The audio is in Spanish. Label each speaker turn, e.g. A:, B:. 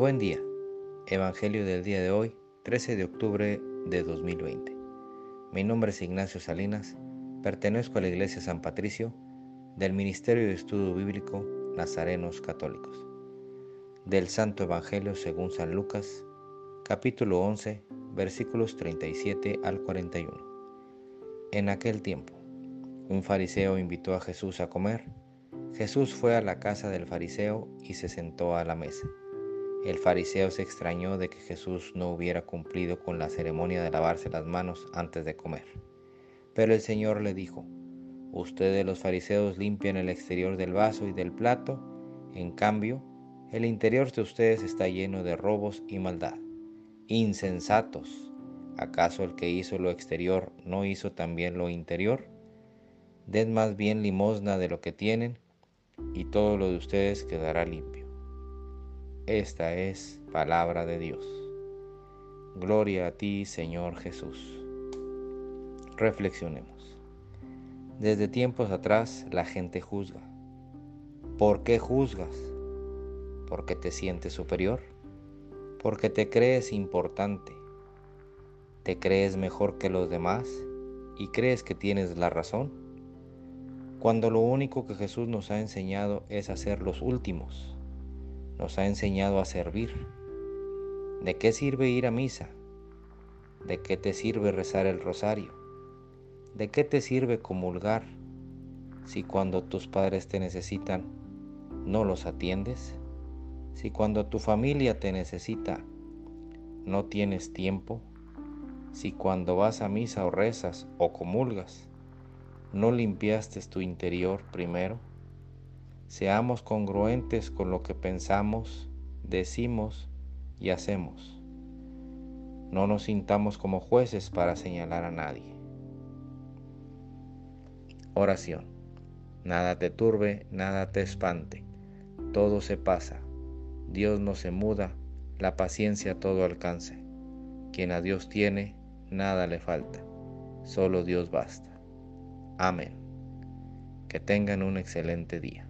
A: Buen día. Evangelio del día de hoy, 13 de octubre de 2020. Mi nombre es Ignacio Salinas, pertenezco a la Iglesia San Patricio del Ministerio de Estudio Bíblico Nazarenos Católicos. Del Santo Evangelio según San Lucas, capítulo 11, versículos 37 al 41. En aquel tiempo, un fariseo invitó a Jesús a comer. Jesús fue a la casa del fariseo y se sentó a la mesa. El fariseo se extrañó de que Jesús no hubiera cumplido con la ceremonia de lavarse las manos antes de comer. Pero el Señor le dijo, Ustedes los fariseos limpian el exterior del vaso y del plato, en cambio, el interior de ustedes está lleno de robos y maldad. Insensatos, ¿acaso el que hizo lo exterior no hizo también lo interior? Den más bien limosna de lo que tienen, y todo lo de ustedes quedará limpio. Esta es palabra de Dios. Gloria a ti, Señor Jesús. Reflexionemos. Desde tiempos atrás la gente juzga. ¿Por qué juzgas? ¿Porque te sientes superior? ¿Porque te crees importante? ¿Te crees mejor que los demás y crees que tienes la razón? Cuando lo único que Jesús nos ha enseñado es hacer los últimos nos ha enseñado a servir. ¿De qué sirve ir a misa? ¿De qué te sirve rezar el rosario? ¿De qué te sirve comulgar si cuando tus padres te necesitan no los atiendes? Si cuando tu familia te necesita no tienes tiempo? Si cuando vas a misa o rezas o comulgas no limpiaste tu interior primero? Seamos congruentes con lo que pensamos, decimos y hacemos. No nos sintamos como jueces para señalar a nadie. Oración. Nada te turbe, nada te espante. Todo se pasa. Dios no se muda, la paciencia todo alcance. Quien a Dios tiene, nada le falta. Solo Dios basta. Amén. Que tengan un excelente día.